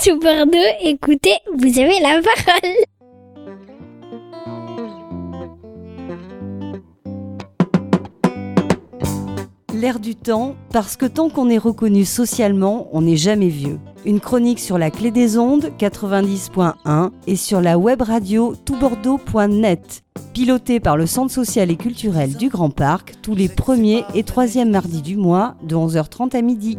Sous Bordeaux, écoutez, vous avez la parole. L'air du temps, parce que tant qu'on est reconnu socialement, on n'est jamais vieux. Une chronique sur la clé des ondes 90.1 et sur la web radio toutbordeaux.net. Pilotée par le Centre social et culturel du Grand Parc tous les premiers et troisièmes mardis du mois de 11h30 à midi.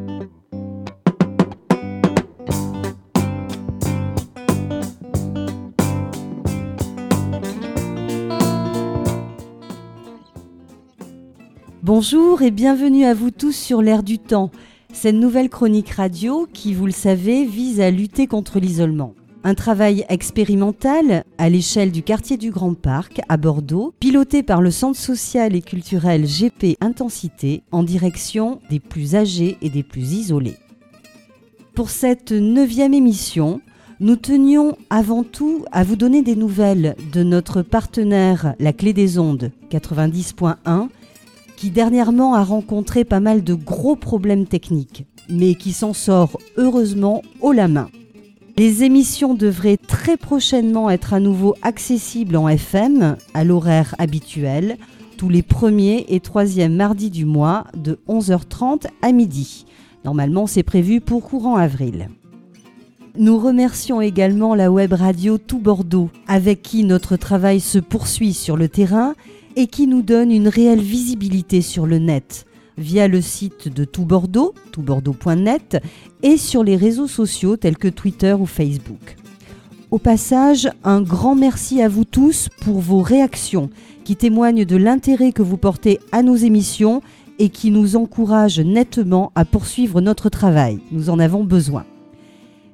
Bonjour et bienvenue à vous tous sur l'air du temps, cette nouvelle chronique radio qui, vous le savez, vise à lutter contre l'isolement. Un travail expérimental à l'échelle du quartier du Grand Parc à Bordeaux, piloté par le Centre social et culturel GP Intensité en direction des plus âgés et des plus isolés. Pour cette neuvième émission, nous tenions avant tout à vous donner des nouvelles de notre partenaire La Clé des Ondes 90.1 qui dernièrement a rencontré pas mal de gros problèmes techniques, mais qui s'en sort heureusement haut la main. Les émissions devraient très prochainement être à nouveau accessibles en FM à l'horaire habituel, tous les premiers et troisièmes mardis du mois de 11h30 à midi. Normalement, c'est prévu pour courant avril. Nous remercions également la web radio Tout Bordeaux, avec qui notre travail se poursuit sur le terrain et qui nous donne une réelle visibilité sur le net via le site de Tout Bordeaux, toutbordeaux.net, et sur les réseaux sociaux tels que Twitter ou Facebook. Au passage, un grand merci à vous tous pour vos réactions qui témoignent de l'intérêt que vous portez à nos émissions et qui nous encouragent nettement à poursuivre notre travail. Nous en avons besoin.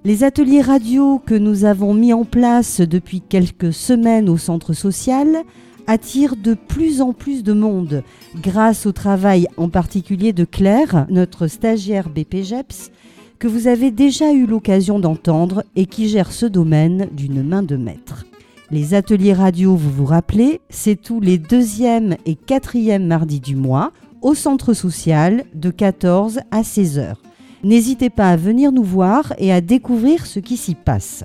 Les ateliers radio que nous avons mis en place depuis quelques semaines au centre social attire de plus en plus de monde grâce au travail en particulier de Claire, notre stagiaire BPGEPS, que vous avez déjà eu l'occasion d'entendre et qui gère ce domaine d'une main de maître. Les ateliers radio, vous vous rappelez, c'est tous les deuxième et quatrième mardis du mois au centre social de 14 à 16 heures. N'hésitez pas à venir nous voir et à découvrir ce qui s'y passe.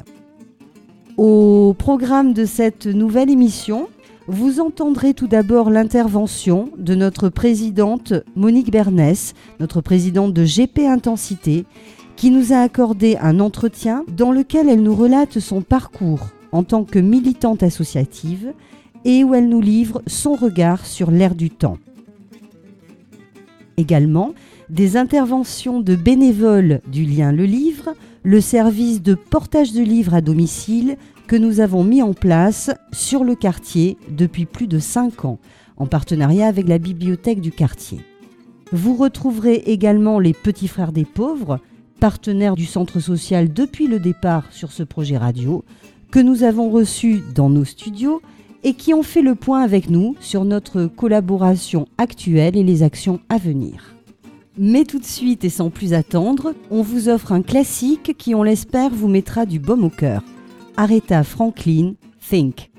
Au programme de cette nouvelle émission, vous entendrez tout d'abord l'intervention de notre présidente Monique Bernès, notre présidente de GP Intensité, qui nous a accordé un entretien dans lequel elle nous relate son parcours en tant que militante associative et où elle nous livre son regard sur l'ère du temps. Également, des interventions de bénévoles du lien Le Livre, le service de portage de livres à domicile que nous avons mis en place sur le quartier depuis plus de 5 ans, en partenariat avec la bibliothèque du quartier. Vous retrouverez également les Petits Frères des Pauvres, partenaires du centre social depuis le départ sur ce projet radio, que nous avons reçus dans nos studios et qui ont fait le point avec nous sur notre collaboration actuelle et les actions à venir. Mais tout de suite et sans plus attendre, on vous offre un classique qui, on l'espère, vous mettra du baume au cœur. Aretha Franklin, Think.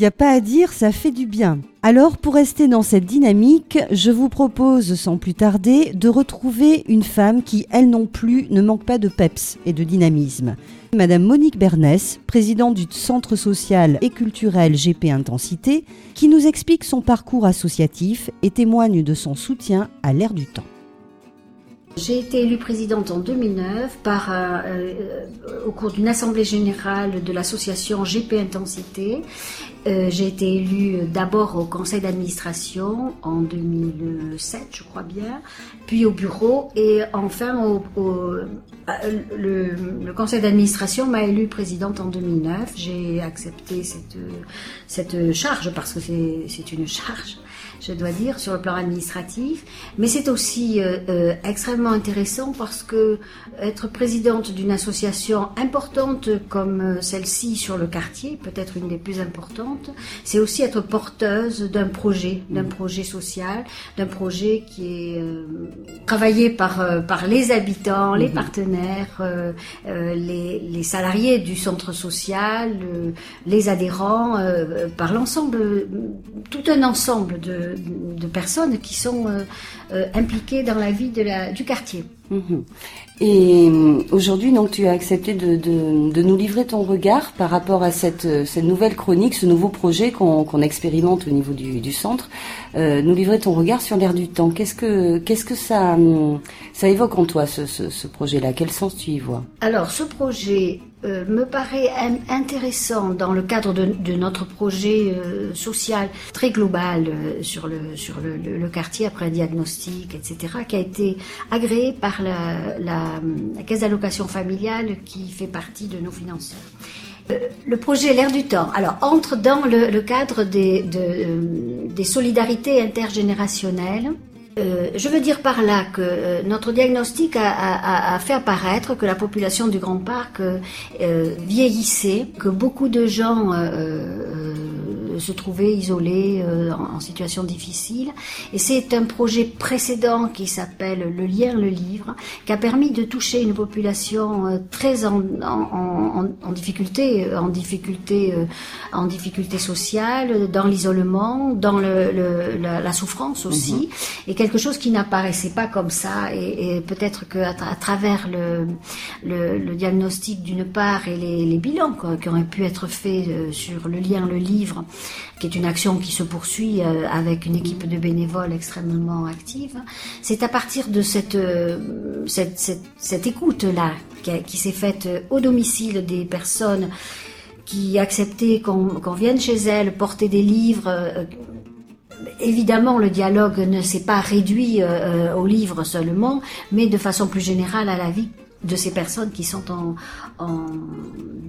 N'y a pas à dire, ça fait du bien. Alors, pour rester dans cette dynamique, je vous propose sans plus tarder de retrouver une femme qui, elle non plus, ne manque pas de peps et de dynamisme. Madame Monique Bernès, présidente du Centre social et culturel GP Intensité, qui nous explique son parcours associatif et témoigne de son soutien à l'ère du temps. J'ai été élue présidente en 2009 par, euh, euh, au cours d'une assemblée générale de l'association GP Intensité. Euh, j'ai été élue d'abord au conseil d'administration en 2007, je crois bien, puis au bureau et enfin au, le, le, conseil d'administration m'a élue présidente en 2009. J'ai accepté cette, cette charge parce que c'est une charge je dois dire, sur le plan administratif. Mais c'est aussi euh, euh, extrêmement intéressant parce que être présidente d'une association importante comme euh, celle-ci sur le quartier, peut-être une des plus importantes, c'est aussi être porteuse d'un projet, d'un mmh. projet social, d'un projet qui est travaillé par, par les habitants, les mmh. partenaires, les, les, salariés du centre social, les adhérents, par l'ensemble, tout un ensemble de, de, personnes qui sont euh, euh, impliquées dans la vie de la, du quartier. Et euh, aujourd'hui, donc, tu as accepté de, de, nous livrer ton regard par rapport à cette, cette nouvelle chronique, ce nouveau projet qu'on expérimente au niveau du, du centre. nous livrer ton regard sur l'air du temps. Qu'est-ce que, qu'est-ce que ça, ça évoque en toi, ce, ce, ce projet-là? Quel sens tu y vois? Alors, ce projet euh, me paraît intéressant dans le cadre de, de notre projet euh, social très global euh, sur, le, sur le, le, quartier après diagnostic, etc., qui a été agréé par la, la, la caisse d'allocation familiale qui fait partie de nos financeurs. Le projet L'air du temps, alors entre dans le, cadre des, de, des solidarités intergénérationnelles euh, je veux dire par là que euh, notre diagnostic a, fait apparaître que la population du Grand Parc euh, vieillissait, que beaucoup de gens se trouver isolés euh, en, situation difficile. Et c'est un projet précédent qui s'appelle Le lien, le livre, qui a permis de toucher une population euh, très en, en, en difficulté, en difficulté, euh, en difficulté sociale, dans l'isolement, dans le, le, la, la, souffrance aussi, mhm. et quelque chose qui n'apparaissait pas comme ça. Et, et peut-être qu'à à travers le, le, le diagnostic d'une part et les, les bilans quoi, qui auraient pu être faits sur le lien, le livre, qui est une action qui se poursuit euh, avec une équipe de bénévoles extrêmement active. C'est à partir de cette, euh, cette, cette, écoute-là qui, s'est faite au domicile des personnes qui acceptaient qu'on vienne chez elles porter des livres. Euh, évidemment, le dialogue ne s'est pas réduit aux livres seulement, mais de façon plus générale à la vie de ces personnes qui sont en, en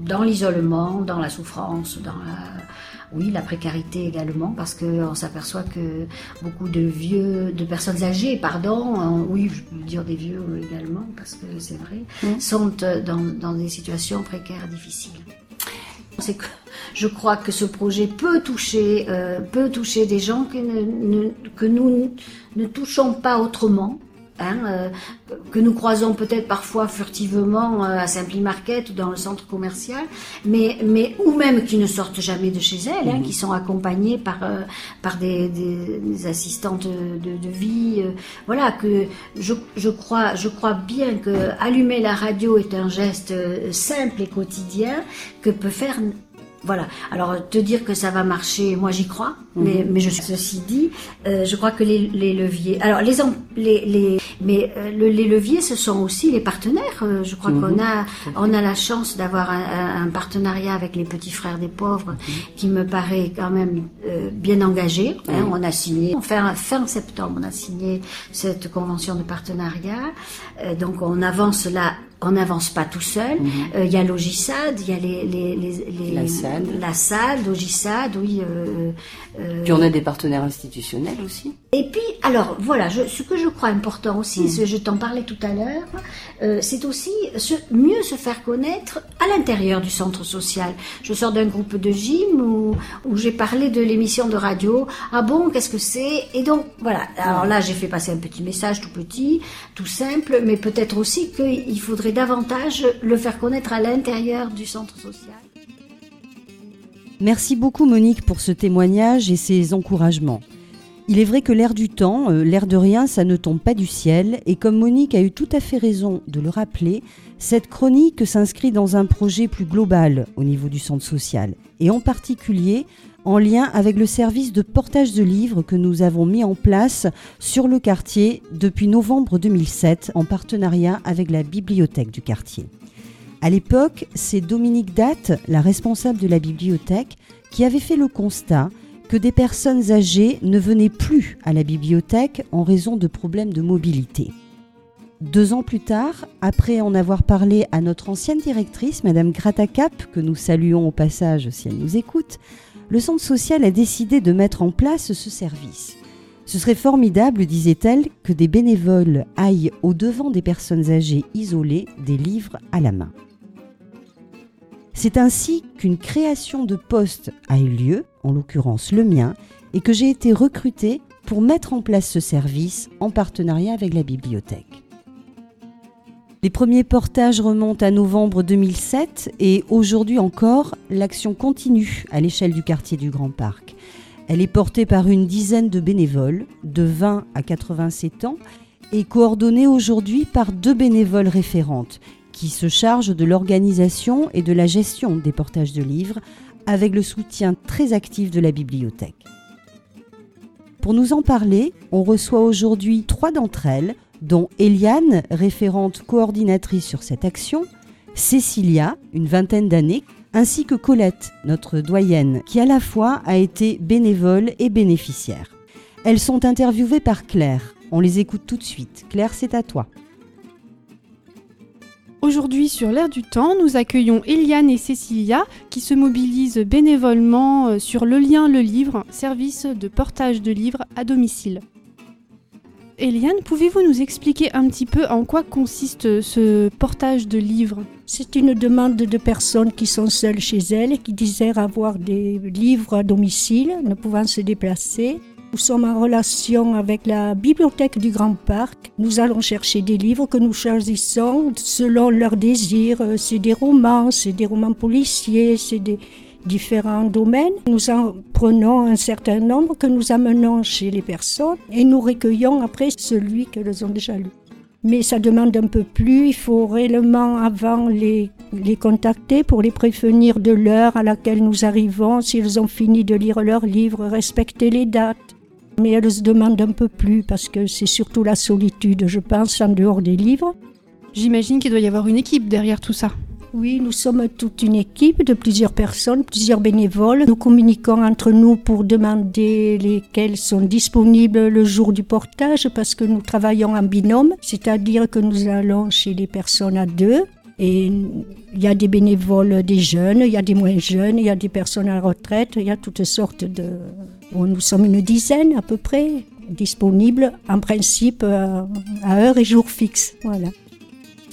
dans l'isolement, dans la souffrance, dans la, oui, la précarité également, parce qu'on s'aperçoit que beaucoup de vieux, de personnes âgées, pardon, hein, oui, je peux dire des vieux également, parce que c'est vrai, mmh. sont euh, dans, dans, des situations précaires difficiles. C'est que je crois que ce projet peut toucher, euh, peut toucher des gens que, ne, que nous ne touchons pas autrement. Hein, euh, que nous croisons peut-être parfois furtivement euh, à Simply-Market ou dans le centre commercial, mais, mais ou même qui ne sortent jamais de chez elles, hein, mhm. qui sont accompagnées par, euh, par des, des, assistantes de, de vie. voilà, que je, je, crois, je crois bien que allumer la radio est un geste simple et quotidien que peut faire voilà. Alors te dire que ça va marcher, moi j'y crois, mhm. mais, mais je suis ceci dit, euh, je crois que les, les leviers. Alors les les, les mais euh, les leviers ce sont aussi les partenaires. Euh, je crois qu'on mhm. a on a la chance d'avoir un, un, partenariat avec les petits frères des pauvres mhm. qui me paraît quand même bien engagé. Hein, on a signé fin fin septembre, on a signé cette convention de partenariat. donc on avance là on n'avance pas tout seul. Mhm. Euh, il y a Logisad, il y a les, les, les, la SAD, la SAD, Logisad, oui. Euh, euh, puis on a des partenaires institutionnels aussi. Et puis, alors voilà, je, ce que je crois important aussi, mhm. je t'en parlais tout à l'heure, euh, c'est aussi se, mieux se faire connaître à l'intérieur du centre social. Je sors d'un groupe de gym où, où j'ai parlé de l'émission de radio. Ah bon, qu'est-ce que c'est? Et donc voilà. Alors là, j'ai fait passer un petit message tout petit, tout simple, mais peut-être aussi qu'il faudrait davantage le faire connaître à l'intérieur du centre social. Merci beaucoup Monique pour ce témoignage et ces encouragements. Il est vrai que l'air du temps, euh, l'air de rien, ça ne tombe pas du ciel, et comme Monique a eu tout à fait raison de le rappeler, cette chronique s'inscrit dans un projet plus global au niveau du centre social, et en particulier en lien avec le service de portage de livres que nous avons mis en place sur le quartier depuis novembre 2007 en partenariat avec la bibliothèque du quartier. À l'époque, c'est Dominique Datte, la responsable de la bibliothèque, qui avait fait le constat que des personnes âgées ne venaient plus à la bibliothèque en raison de problèmes de mobilité. Deux ans plus tard, après en avoir parlé à notre ancienne directrice, Madame Gratacap, que nous saluons au passage si elle nous écoute, le centre social a décidé de mettre en place ce service. Ce serait formidable, disait-elle, que des bénévoles aillent au-devant des personnes âgées isolées des livres à la main. C'est ainsi qu'une création de poste a eu lieu, en l'occurrence le mien, et que j'ai été recrutée pour mettre en place ce service en partenariat avec la bibliothèque. Les premiers portages remontent à novembre 2007 et aujourd'hui encore, l'action continue à l'échelle du quartier du Grand Parc. Elle est portée par une dizaine de bénévoles de 20 à 87 ans et coordonnée aujourd'hui par deux bénévoles référentes qui se charge de l'organisation et de la gestion des portages de livres avec le soutien très actif de la bibliothèque. Pour nous en parler, on reçoit aujourd'hui trois d'entre elles, dont Eliane, référente coordinatrice sur cette action, Cécilia, une vingtaine d'années, ainsi que Colette, notre doyenne, qui à la fois a été bénévole et bénéficiaire. Elles sont interviewées par Claire. On les écoute tout de suite. Claire, c'est à toi. Aujourd'hui, sur l'air du temps, nous accueillons Eliane et Cécilia qui se mobilisent bénévolement euh, sur Le Lien le Livre, service de portage de livres à domicile. Eliane, pouvez-vous nous expliquer un petit peu en quoi consiste ce portage de livres? C'est une demande de personnes qui sont seules chez elles et qui désirent avoir des livres à domicile, ne pouvant se déplacer. Nous sommes en relation avec la bibliothèque du Grand Parc. Nous allons chercher des livres que nous choisissons selon leurs désirs. C'est des romans, c'est des romans policiers, c'est des différents domaines. Nous en prenons un certain nombre que nous amenons chez les personnes et nous recueillons après celui qu'elles ont déjà lu. Mais ça demande un peu plus, il faut réellement avant les, les contacter pour les prévenir de l'heure à laquelle nous arrivons, s'ils ont fini de lire leur livre, respecter les dates mais elle se demande un peu plus parce que c'est surtout la solitude, je pense, en dehors des livres. J'imagine qu'il doit y avoir une équipe derrière tout ça. Oui, nous sommes toute une équipe de plusieurs personnes, plusieurs bénévoles. Nous communiquons entre nous pour demander lesquels sont disponibles le jour du portage parce que nous travaillons en binôme, c'est-à-dire que nous allons chez les personnes à deux. Et il y a des bénévoles, des jeunes, il y a des moins jeunes, il y a des personnes à la retraite, il y a toutes sortes de, nous sommes une dizaine à peu près disponibles en principe euh, à heure et jour fixe. Voilà.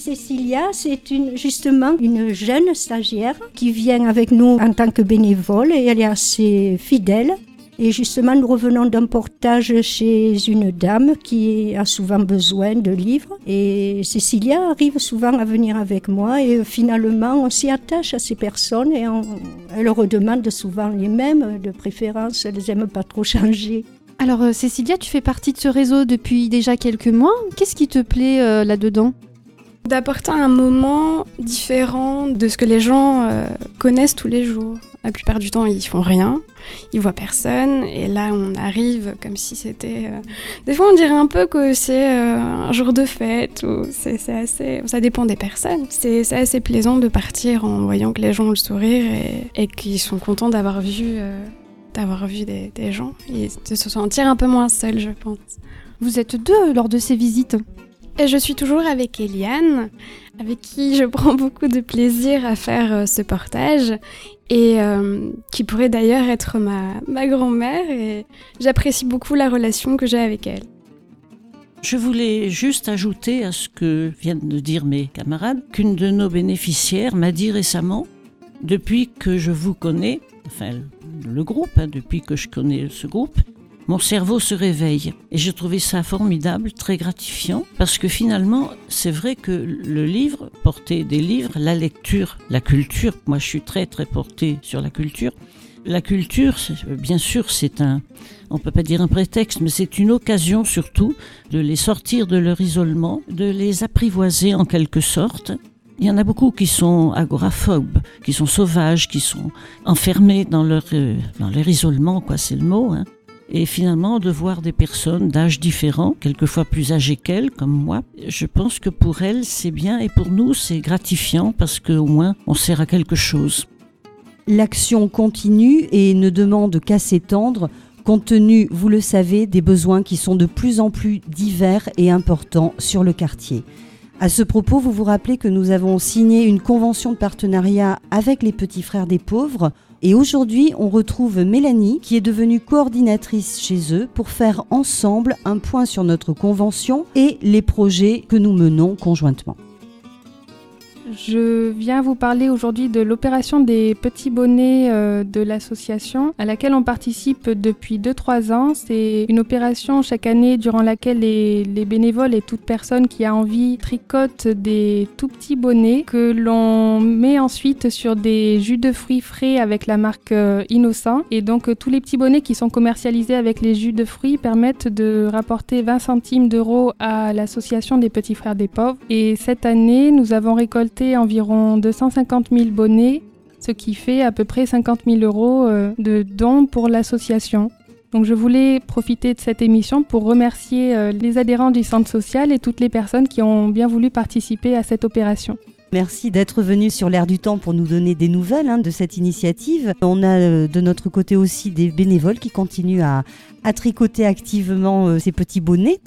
Cécilia, c'est justement une jeune stagiaire qui vient avec nous en tant que bénévole et elle est assez fidèle. Et justement, nous revenons d'un portage chez une dame qui a souvent besoin de livres. Et Cécilia arrive souvent à venir avec moi et finalement, on s'y attache à ces personnes et on, elle redemande souvent les mêmes, de préférence, elles n'aiment pas trop changer. Alors euh, Cécilia, tu fais partie de ce réseau depuis déjà quelques mois. Qu'est-ce qui te plaît euh, là-dedans? D'apporter un moment différent de ce que les gens euh, connaissent tous les jours. La plupart du temps, ils font rien, ils voient personne, et là, on arrive comme si c'était. Euh, des fois, on dirait un peu que c'est euh, un jour de fête, ou c'est assez. Ça dépend des personnes. C'est assez plaisant de partir en voyant que les gens ont le sourire et, qu'ils sont contents d'avoir vu, d'avoir vu des, des gens et de se sentir un peu moins seul, je pense. Vous êtes deux lors de ces visites je suis toujours avec Eliane, avec qui je prends beaucoup de plaisir à faire ce portage et euh, qui pourrait d'ailleurs être ma, ma grand-mère et j'apprécie beaucoup la relation que j'ai avec elle. Je voulais juste ajouter à ce que viennent de dire mes camarades qu'une de nos bénéficiaires m'a dit récemment, depuis que je vous connais, enfin le groupe, hein, depuis que je connais ce groupe, mon cerveau se réveille. Et j'ai trouvé ça formidable, très gratifiant, parce que finalement, c'est vrai que le livre, porter des livres, la lecture, la culture, moi je suis très très portée sur la culture, La culture, c'est- bien sûr, c'est un, on peut pas dire un prétexte, mais c'est une occasion surtout de les sortir de leur isolement, de les apprivoiser en quelque sorte. Il y en a beaucoup qui sont agoraphobes, qui sont sauvages, qui sont enfermés dans leur, euh, dans leur isolement, quoi, c'est le mot. Hein. Et finalement, de voir des personnes d'âge différents, quelquefois plus âgées qu'elles, comme moi, je pense que pour elles, c'est bien et pour nous, c'est gratifiant parce qu'au moins, on sert à quelque chose. L'action continue et ne demande qu'à s'étendre, compte tenu, vous le savez, des besoins qui sont de plus en plus divers et importants sur le quartier. À ce propos, vous vous rappelez que nous avons signé une convention de partenariat avec les petits frères des pauvres et aujourd'hui on retrouve Mélanie qui est devenue coordinatrice chez eux pour faire ensemble un point sur notre convention et les projets que nous menons conjointement. Je viens vous parler aujourd'hui de l'opération des petits bonnets euh, de l'association à laquelle on participe depuis 2-3 ans. C'est une opération chaque année durant laquelle les, les bénévoles et toute personne qui a envie tricotent des tout petits bonnets que l'on met ensuite sur des jus de fruits frais avec la marque euh, Innocent. Et donc euh, tous les petits bonnets qui sont commercialisés avec les jus de fruits permettent de rapporter 20 centimes d'euros à l'association des petits frères des pauvres. Et cette année, nous avons récolté environ 250 000 bonnets, ce qui fait à peu près 50 000 euros euh, de dons pour l'association. Donc je voulais profiter de cette émission pour remercier euh, les adhérents du centre social et toutes les personnes qui ont bien voulu participer à cette opération. Merci d'être venu sur l'air du temps pour nous donner des nouvelles hein, de cette initiative. On a euh, de notre côté aussi des bénévoles qui continuent à, à tricoter activement euh, ces petits bonnets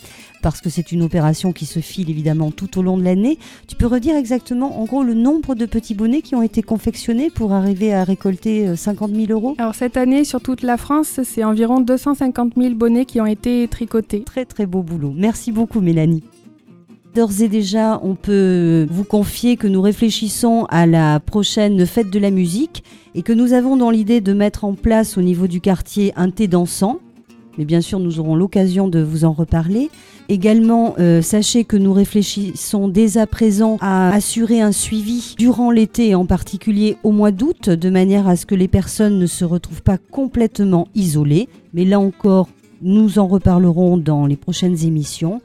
parce que c'est une opération qui se file évidemment tout au long de l'année. Tu peux redire exactement en gros le nombre de petits bonnets qui ont été confectionnés pour arriver à récolter euh, 50 000 euros? Alors cette année, sur toute la France, c'est environ 250 000 bonnets qui ont été tricotés. Très très beau boulot. Merci beaucoup Mélanie. D'ores et déjà, on peut vous confier que nous réfléchissons à la prochaine fête de la musique et que nous avons dans l'idée de mettre en place au niveau du quartier un thé dansant. Mais bien sûr, nous aurons l'occasion de vous en reparler. Également, euh, sachez que nous réfléchissons dès à présent à assurer un suivi durant l'été, en particulier au mois d'août, de manière à ce que les personnes ne se retrouvent pas complètement isolées. Mais là encore, nous en reparlerons dans les prochaines émissions.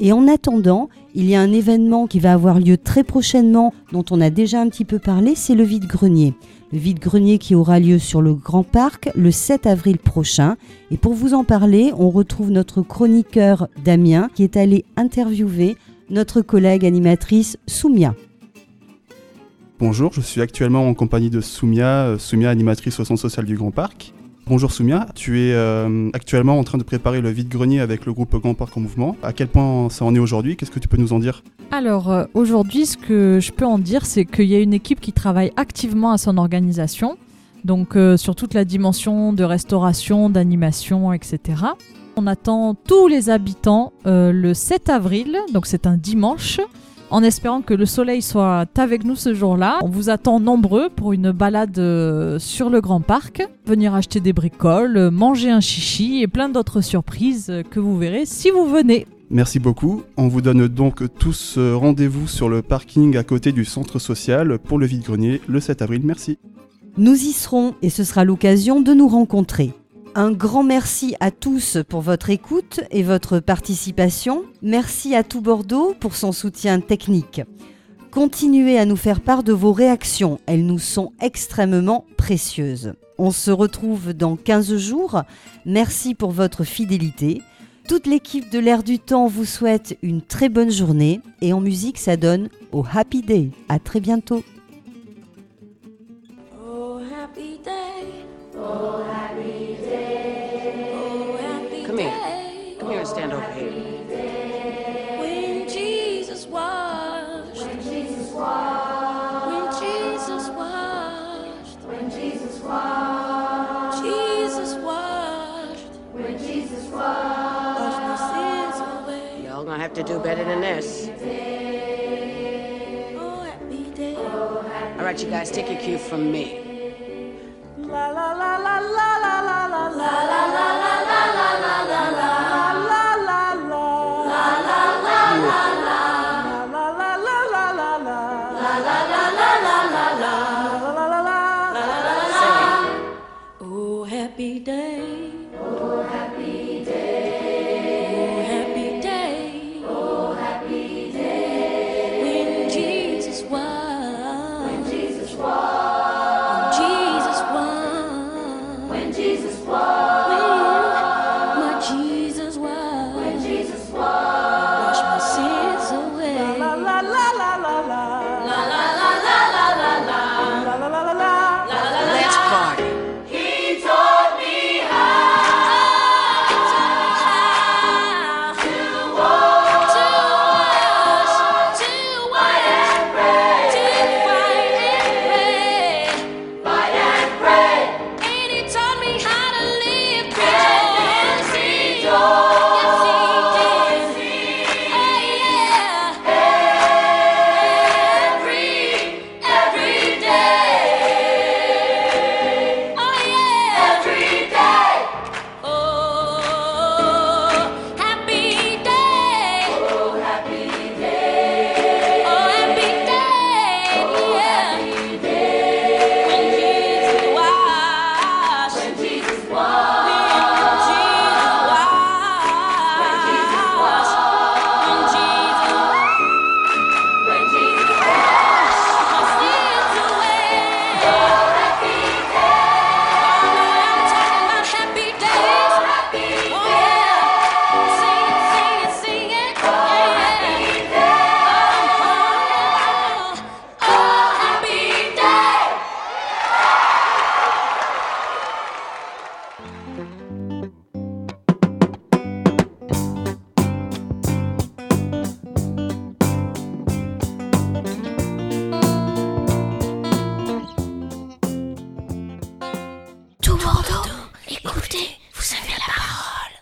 Et en attendant, il y a un événement qui va avoir lieu très prochainement, dont on a déjà un petit peu parlé, c'est le vide-grenier. Le vide-grenier qui aura lieu sur le Grand Parc le 7 avril prochain. Et pour vous en parler, on retrouve notre chroniqueur Damien qui est allé interviewer notre collègue animatrice Soumia. Bonjour, je suis actuellement en compagnie de Soumia, euh, Soumia animatrice au Centre social du Grand Parc. Bonjour Soumia, tu es euh, actuellement en train de préparer le vide-grenier avec le groupe Grand Parc en mouvement. À quel point ça en est aujourd'hui? Qu'est-ce que tu peux nous en dire? Alors euh, aujourd'hui, ce que je peux en dire, c'est qu'il y a une équipe qui travaille activement à son organisation, donc euh, sur toute la dimension de restauration, d'animation, etc. On attend tous les habitants le 7 avril, donc c'est un dimanche, en espérant que le soleil soit avec nous ce jour-là. On vous attend nombreux pour une balade euh, sur le Grand Parc, venir acheter des bricoles, euh, manger un chichi et plein d'autres surprises euh, que vous verrez si vous venez. Merci beaucoup. On vous donne donc tous rendez-vous sur le parking à côté du centre social pour le vide-grenier le 7 avril. Merci. Nous y serons et ce sera l'occasion de nous rencontrer. Un grand merci à tous pour votre écoute et votre participation. Merci à tout Bordeaux pour son soutien technique. Continuez à nous faire part de vos réactions, elles nous sont extrêmement précieuses. On se retrouve dans 15 jours. Merci pour votre fidélité. Toute l'équipe de l'Air du Temps vous souhaite une très bonne journée et en musique ça donne au Happy Day. À très bientôt. Do better than this. Oh. All right, you guys, take your cue from me.